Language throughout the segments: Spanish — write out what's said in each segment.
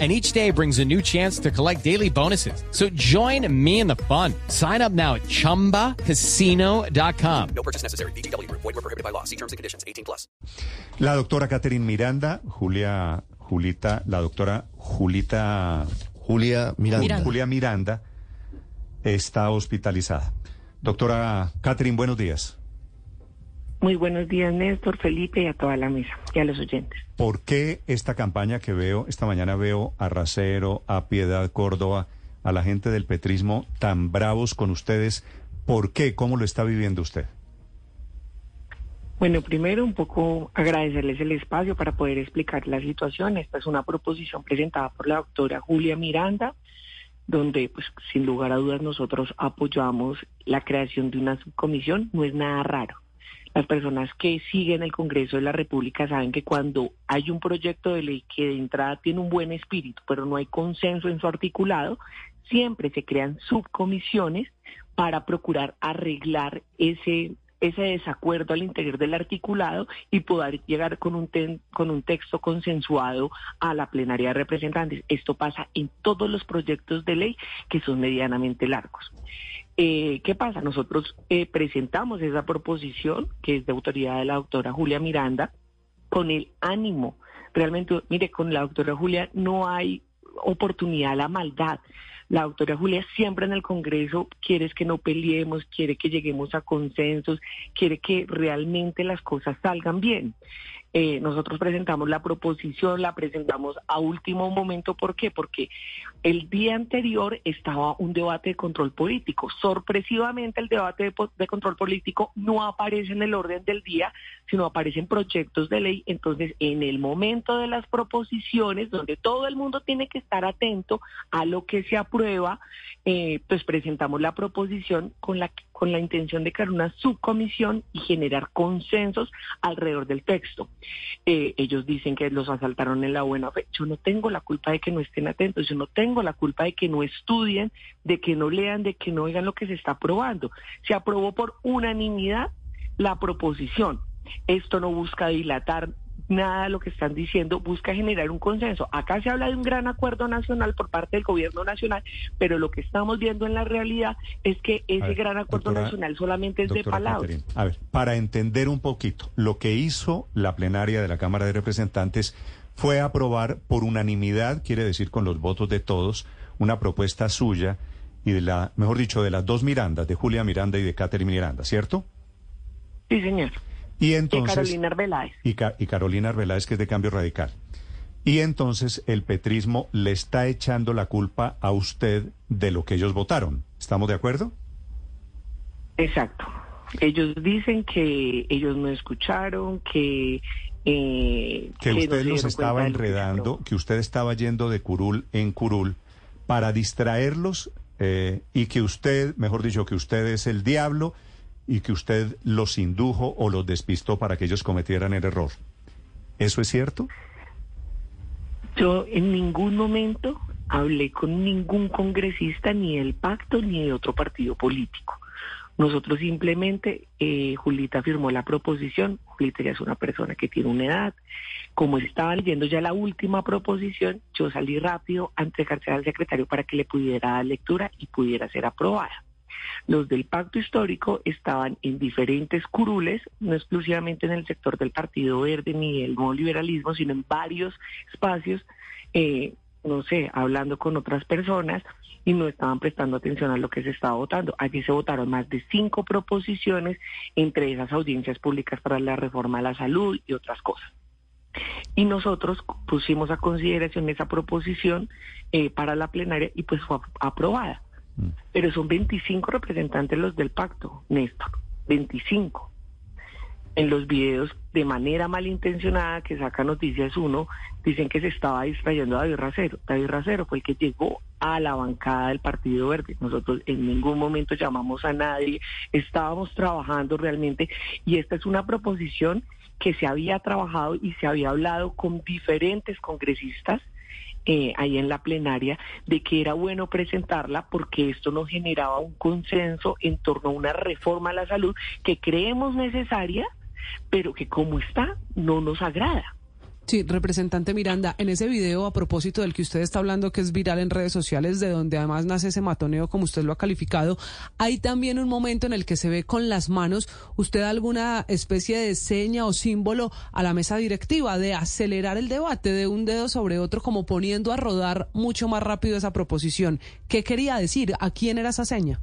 And each day brings a new chance to collect daily bonuses. So join me in the fun. Sign up now at chumbacasino.com. No purchase necessary. BGW. Void were prohibited by law. See terms and conditions. 18 plus. La doctora Catherine Miranda, Julia, Julita, la doctora Julita, Julia Miranda. Julia Miranda está hospitalizada. Doctora Catherine, buenos días. Muy buenos días, Néstor, Felipe y a toda la mesa y a los oyentes. ¿Por qué esta campaña que veo, esta mañana veo a Racero, a Piedad Córdoba, a la gente del petrismo tan bravos con ustedes? ¿Por qué? ¿Cómo lo está viviendo usted? Bueno, primero un poco agradecerles el espacio para poder explicar la situación. Esta es una proposición presentada por la doctora Julia Miranda, donde pues sin lugar a dudas nosotros apoyamos la creación de una subcomisión. No es nada raro. Las personas que siguen el Congreso de la República saben que cuando hay un proyecto de ley que de entrada tiene un buen espíritu, pero no hay consenso en su articulado, siempre se crean subcomisiones para procurar arreglar ese ese desacuerdo al interior del articulado y poder llegar con un, ten- con un texto consensuado a la plenaria de representantes. Esto pasa en todos los proyectos de ley que son medianamente largos. Eh, ¿Qué pasa? Nosotros eh, presentamos esa proposición, que es de autoridad de la doctora Julia Miranda, con el ánimo. Realmente, mire, con la doctora Julia no hay oportunidad a la maldad. La doctora Julia siempre en el Congreso quiere que no peleemos, quiere que lleguemos a consensos, quiere que realmente las cosas salgan bien. Eh, nosotros presentamos la proposición, la presentamos a último momento. ¿Por qué? Porque el día anterior estaba un debate de control político. Sorpresivamente el debate de, control político no aparece en el orden del día, sino aparecen proyectos de ley. Entonces, en el momento de las proposiciones, donde todo el mundo tiene que estar atento a lo que se aprueba, eh, pues presentamos la proposición con la, con la intención de crear una subcomisión y generar consensos alrededor del texto. Eh, ellos dicen que los asaltaron en la buena fe. Yo no tengo la culpa de que no estén atentos, yo no tengo la culpa de que no estudien, de que no lean, de que no oigan lo que se está aprobando. Se aprobó por unanimidad la proposición. Esto no busca dilatar nada de lo que están diciendo, busca generar un consenso. Acá se habla de un gran acuerdo nacional por parte del gobierno nacional, pero lo que estamos viendo en la realidad es que ese ver, gran acuerdo doctora- nacional solamente es de palabras. A ver, para entender un poquito, lo que hizo la plenaria de la Cámara de Representantes fue aprobar por unanimidad, quiere decir con los votos de todos, una propuesta suya y de la, mejor dicho, de las dos Mirandas, de Julia Miranda y de Catherine Miranda, ¿cierto? Sí, señor. Y De entonces Carolina Arbeláez. y, Ca- y Carolina Arbeláez, que es de Cambio Radical. Y entonces el petrismo le está echando la culpa a usted de lo que ellos votaron. ¿Estamos de acuerdo? Exacto. Ellos dicen que ellos no escucharon, que... eh, que usted los estaba que enredando, aprobó. que usted estaba yendo de curul en curul para distraerlos eh, y que usted, mejor dicho, que usted es el diablo y que usted los indujo o los despistó para que ellos cometieran el error. ¿Eso es cierto? Yo en ningún momento hablé con ningún congresista, ni del pacto, ni de otro partido político. Nosotros simplemente, eh, Julita firmó la proposición, Julita ya es una persona que tiene una edad, como estaba leyendo ya la última proposición, yo salí rápido a entregársela al secretario para que le pudiera dar lectura y pudiera ser aprobada. Los del pacto histórico estaban en diferentes curules, no exclusivamente en el sector del Partido Verde ni del nuevo liberalismo, sino en varios espacios, eh, no sé, hablando con otras personas y no estaban prestando atención a lo que se estaba votando. Allí se votaron más de cinco proposiciones, entre esas audiencias públicas para la reforma a la salud y otras cosas. Y nosotros pusimos a consideración esa proposición eh, para la plenaria y pues fue ap- aprobada. Pero son 25 representantes los del pacto, Néstor, 25. En los videos, de manera malintencionada, que saca Noticias 1, dicen que se estaba distrayendo a David Racero. David Racero fue el que llegó a la bancada del Partido Verde. Nosotros en ningún momento llamamos a nadie, estábamos trabajando realmente y esta es una proposición que se había trabajado y se había hablado con diferentes congresistas eh, ahí en la plenaria de que era bueno presentarla porque esto nos generaba un consenso en torno a una reforma a la salud que creemos necesaria, pero que como está no nos agrada. Sí, representante Miranda, en ese video a propósito del que usted está hablando, que es viral en redes sociales, de donde además nace ese matoneo, como usted lo ha calificado, hay también un momento en el que se ve con las manos usted alguna especie de seña o símbolo a la mesa directiva de acelerar el debate de un dedo sobre otro, como poniendo a rodar mucho más rápido esa proposición. ¿Qué quería decir? ¿A quién era esa seña?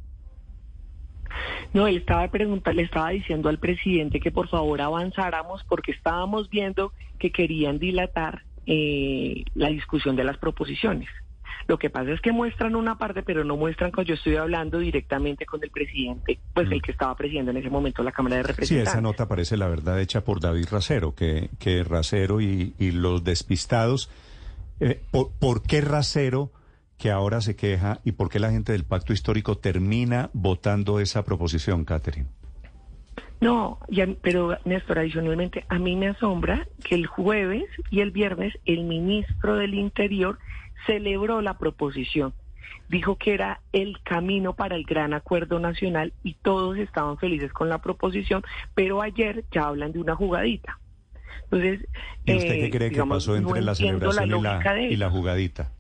No, él estaba preguntando, le estaba diciendo al presidente que por favor avanzáramos porque estábamos viendo que querían dilatar eh, la discusión de las proposiciones. Lo que pasa es que muestran una parte, pero no muestran cuando yo estoy hablando directamente con el presidente, pues el mm. que estaba presidiendo en ese momento la Cámara de Representantes. Sí, esa nota parece la verdad hecha por David Racero, que, que Racero y, los despistados, eh, por, ¿por qué Racero? Que ahora se queja y por qué la gente del pacto histórico termina votando esa proposición, Catherine. No, ya, pero Néstor, adicionalmente, a mí me asombra que el jueves y el viernes el ministro del Interior celebró la proposición. Dijo que era el camino para el gran acuerdo nacional y todos estaban felices con la proposición, pero ayer ya hablan de una jugadita. Entonces, ¿y usted qué eh, cree que pasó entre la celebración y la jugadita?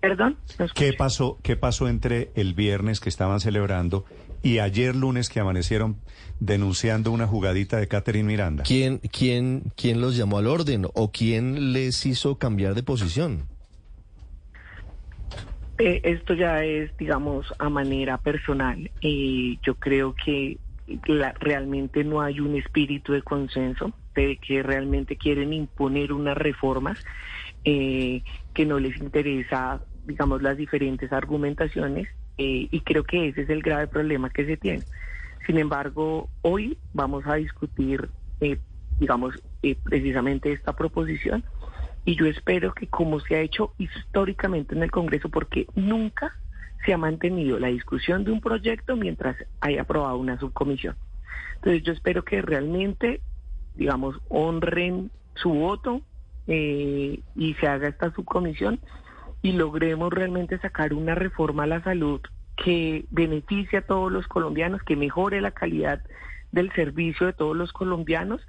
Perdón. ¿Qué pasó, ¿Qué pasó entre el viernes que estaban celebrando y ayer lunes que amanecieron denunciando una jugadita de Catherine Miranda? ¿Quién, quién, quién los llamó al orden o quién les hizo cambiar de posición? Eh, esto ya es, digamos, a manera personal. Eh, yo creo que realmente no hay un espíritu de consenso, de que realmente quieren imponer unas reformas eh, que no les interesa, digamos, las diferentes argumentaciones eh, y creo que ese es el grave problema que se tiene. Sin embargo, hoy vamos a discutir, eh, digamos, precisamente esta proposición y yo espero que como se ha hecho históricamente en el Congreso, porque nunca se ha mantenido la discusión de un proyecto mientras haya aprobado una subcomisión. Entonces yo espero que realmente, digamos, honren su voto eh, y se haga esta subcomisión y logremos realmente sacar una reforma a la salud que beneficie a todos los colombianos, que mejore la calidad del servicio de todos los colombianos,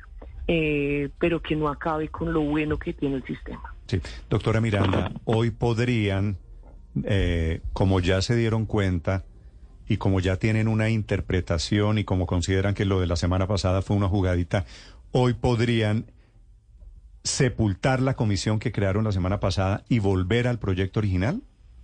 eh, pero que no acabe con lo bueno que tiene el sistema. Sí, doctora Miranda, hoy podrían eh, como ya se dieron cuenta y como ya tienen una interpretación y como consideran que lo de la semana pasada fue una jugadita, hoy podrían sepultar la comisión que crearon la semana pasada y volver al proyecto original?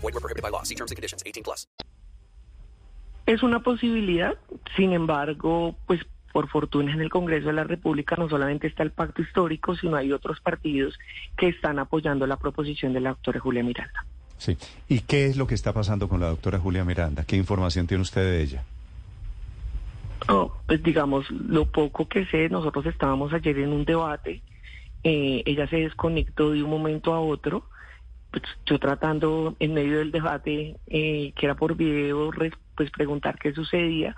Void were prohibited by law. See terms and conditions. 18 plus. Es una posibilidad. Sin embargo, pues por fortuna en el Congreso de la República no solamente está el pacto histórico, sino hay otros partidos que están apoyando la proposición de la doctora Julia Miranda. Sí. ¿Y qué es lo que está pasando con la doctora Julia Miranda? ¿Qué información tiene usted de ella? Oh, pues digamos, lo poco que sé, nosotros estábamos ayer en un debate, eh, ella se desconectó de un momento a otro, pues yo tratando en medio del debate, eh, que era por video, pues preguntar qué sucedía,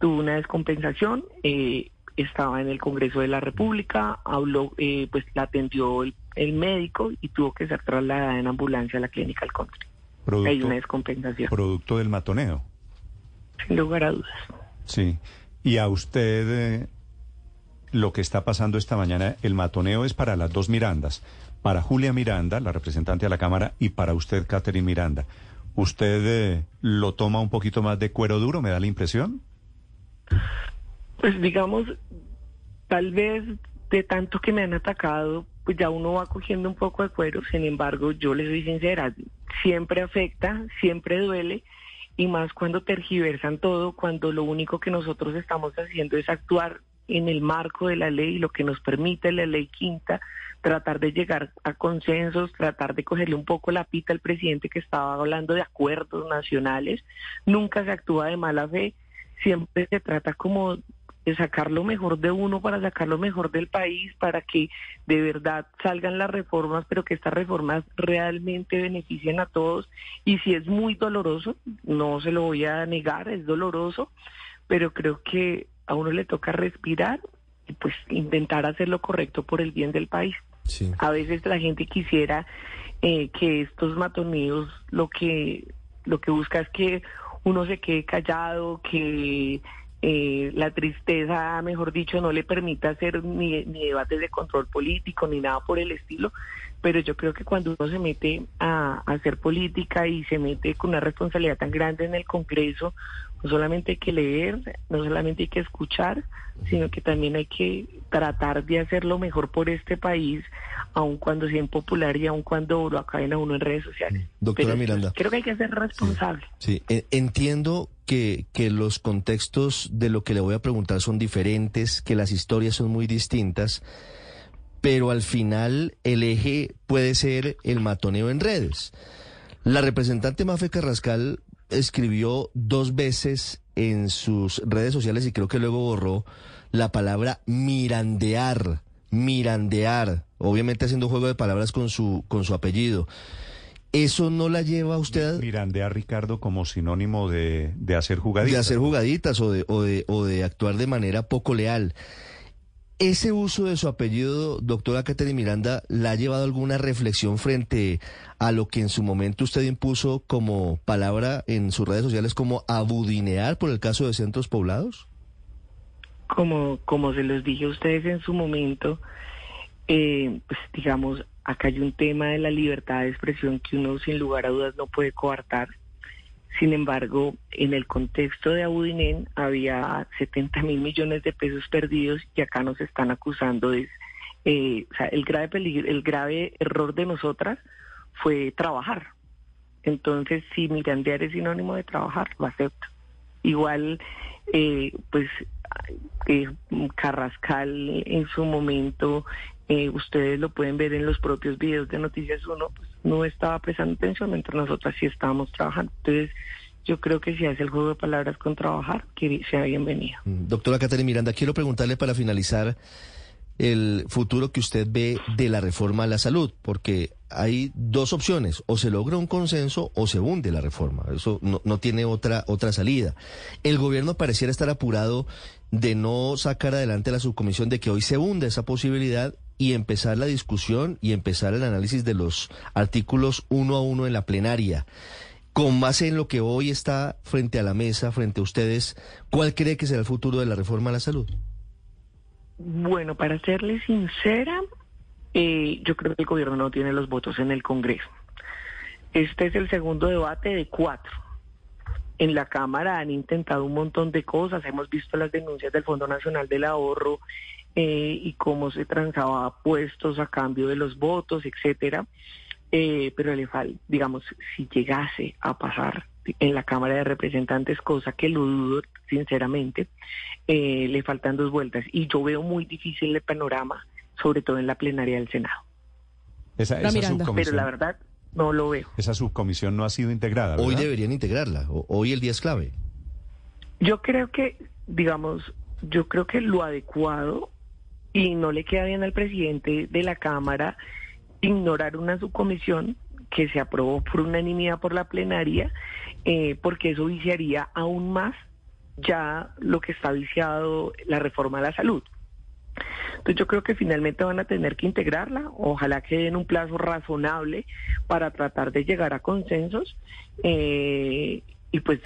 tuvo una descompensación, eh, estaba en el Congreso de la República, habló, pues la atendió el, médico y tuvo que ser trasladada en ambulancia a la clínica al country. Hay una descompensación. Producto del matoneo. Sin lugar a dudas. Sí. Y a usted eh, lo que está pasando esta mañana, el matoneo es para las dos Mirandas, para Julia Miranda, la representante de la Cámara, y para usted, Catherine Miranda. ¿Usted eh, lo toma un poquito más de cuero duro, me da la impresión? Pues digamos, tal vez de tanto que me han atacado, pues ya uno va cogiendo un poco de cuero, sin embargo, yo les soy sincera, siempre afecta, siempre duele y más cuando tergiversan todo, cuando lo único que nosotros estamos haciendo es actuar en el marco de la ley, lo que nos permite la ley quinta, tratar de llegar a consensos, tratar de cogerle un poco la pita al presidente que estaba hablando de acuerdos nacionales. Nunca se actúa de mala fe, siempre se trata como de sacar lo mejor de uno para sacar lo mejor del país, para que de verdad salgan las reformas, pero que estas reformas realmente beneficien a todos. Y si es muy doloroso, no se lo voy a negar, es doloroso, pero creo que a uno le toca respirar y pues intentar hacer lo correcto por el bien del país. A veces la gente quisiera eh, que estos matoneos lo que lo que busca es que uno se quede callado, que eh, la tristeza, mejor dicho, no le permita hacer ni, ni debates de control político ni nada por el estilo. Pero yo creo que cuando uno se mete a, a hacer política y se mete con una responsabilidad tan grande en el Congreso, no solamente hay que leer, no solamente hay que escuchar, sino que también hay que tratar de hacer lo mejor por este país, aun cuando sea impopular y aun cuando lo acaben a uno en redes sociales. Doctora Pero Miranda. Creo que hay que ser responsable. Sí, e- entiendo que, que los contextos de lo que le voy a preguntar son diferentes, que las historias son muy distintas, pero al final el eje puede ser el matoneo en redes. La representante Mafe Carrascal escribió dos veces en sus redes sociales y creo que luego borró la palabra mirandear, mirandear, obviamente haciendo juego de palabras con su, con su apellido. ¿Eso no la lleva a usted Mirandear, Ricardo, como sinónimo de, de hacer jugaditas. de hacer jugaditas o de, o, de, o de actuar de manera poco leal? ¿Ese uso de su apellido, doctora Catherine Miranda, la ha llevado a alguna reflexión frente a lo que en su momento usted impuso como palabra en sus redes sociales como abudinear por el caso de centros poblados? como, como se los dije a ustedes en su momento, eh, pues digamos, acá hay un tema de la libertad de expresión que uno sin lugar a dudas no puede coartar. Sin embargo, en el contexto de Abudinen había 70 mil millones de pesos perdidos y acá nos están acusando de, eh, o sea, el grave peligro, el grave error de nosotras fue trabajar. Entonces, si mirandear es sinónimo de trabajar, lo acepto. Igual, eh, pues eh, Carrascal en su momento, eh, ustedes lo pueden ver en los propios videos de Noticias 1, pues no estaba prestando atención, mientras nosotras sí estábamos trabajando. Entonces, yo creo que si hace el juego de palabras con trabajar, que sea bienvenido. Mm, Doctora Catherine Miranda, quiero preguntarle para finalizar el futuro que usted ve de la reforma a la salud, porque hay dos opciones, o se logra un consenso o se hunde la reforma, eso no, no tiene otra, otra salida. El gobierno pareciera estar apurado de no sacar adelante la subcomisión, de que hoy se hunde esa posibilidad y empezar la discusión y empezar el análisis de los artículos uno a uno en la plenaria. Con base en lo que hoy está frente a la mesa, frente a ustedes, ¿cuál cree que será el futuro de la reforma a la salud? Bueno, para serle sincera, eh, yo creo que el gobierno no tiene los votos en el Congreso. Este es el segundo debate de cuatro. En la Cámara han intentado un montón de cosas, hemos visto las denuncias del Fondo Nacional del Ahorro eh, y cómo se transaba puestos a cambio de los votos, etcétera. Eh, pero le falta, digamos, si llegase a pasar en la Cámara de Representantes, cosa que lo dudo sinceramente, eh, le faltan dos vueltas y yo veo muy difícil el panorama, sobre todo en la plenaria del Senado. Esa, La esa Miranda. Pero la verdad no lo veo. esa subcomisión no ha sido integrada. Hoy deberían integrarla, o- hoy el día es clave. Yo creo que, digamos, yo creo que lo adecuado y no le queda bien al presidente de la Cámara ignorar una subcomisión que se aprobó por unanimidad por la plenaria, eh, porque eso viciaría aún más ya lo que está viciado la reforma a la salud. Entonces yo creo que finalmente van a tener que integrarla, ojalá que den un plazo razonable para tratar de llegar a consensos eh, y pues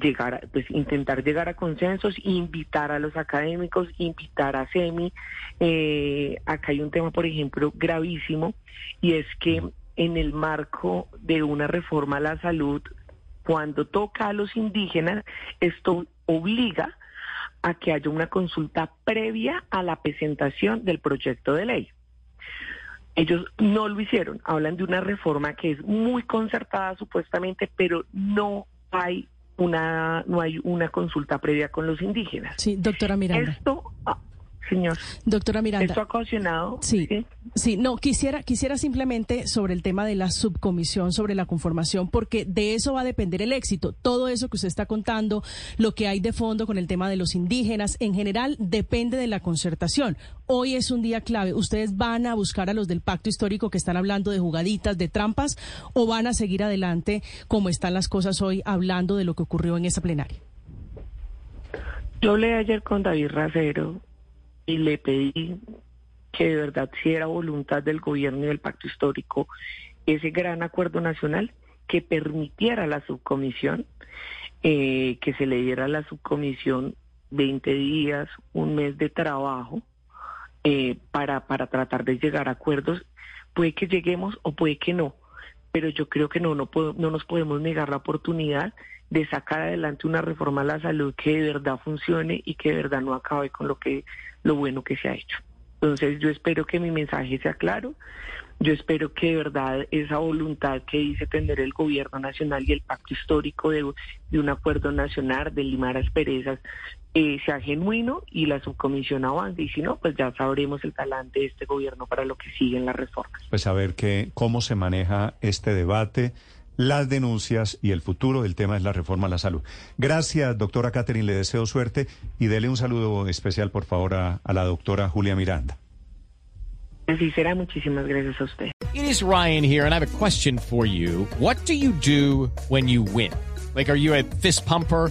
llegar, a- pues intentar llegar a consensos, invitar a los académicos, invitar a SEMI. Eh, acá hay un tema, por ejemplo, gravísimo y es que en el marco de una reforma a la salud, cuando toca a los indígenas, esto obliga a que haya una consulta previa a la presentación del proyecto de ley. Ellos no lo hicieron, hablan de una reforma que es muy concertada supuestamente, pero no hay una no hay una consulta previa con los indígenas. Sí, doctora Miranda. Esto, ah, señor. Doctora Miranda. Esto ha ocasionado. Sí, sí, no, quisiera, quisiera simplemente sobre el tema de la subcomisión, sobre la conformación, porque de eso va a depender el éxito. Todo eso que usted está contando, lo que hay de fondo con el tema de los indígenas, en general depende de la concertación. Hoy es un día clave. ¿Ustedes van a buscar a los del pacto histórico que están hablando de jugaditas, de trampas, o van a seguir adelante como están las cosas hoy, hablando de lo que ocurrió en esa plenaria? Yo hablé ayer con David Racero y le pedí que de verdad si era voluntad del gobierno y del pacto histórico ese gran acuerdo nacional que permitiera a la subcomisión, eh, que se le diera a la subcomisión 20 días, un mes de trabajo eh, para, para tratar de llegar a acuerdos. Puede que lleguemos o puede que no, pero yo creo que no, no, no nos podemos negar la oportunidad de sacar adelante una reforma a la salud que de verdad funcione y que de verdad no acabe con lo que lo bueno que se ha hecho. Entonces yo espero que mi mensaje sea claro, yo espero que de verdad esa voluntad que dice tener el gobierno nacional y el pacto histórico de, un acuerdo nacional, de limar asperezas, eh, sea genuino y la subcomisión avance. Y si no, pues ya sabremos el talante de este gobierno para lo que siguen las reformas. Pues a ver que, cómo se maneja este debate las denuncias y el futuro del tema es la reforma a la salud. Gracias, doctora Catherine, le deseo suerte y dele un saludo especial, por favor, a, a la doctora Julia Miranda. Así será, muchísimas gracias a usted. It is Ryan here, and I have a question for you. What do you do when you win? Like, are you a fist pumper?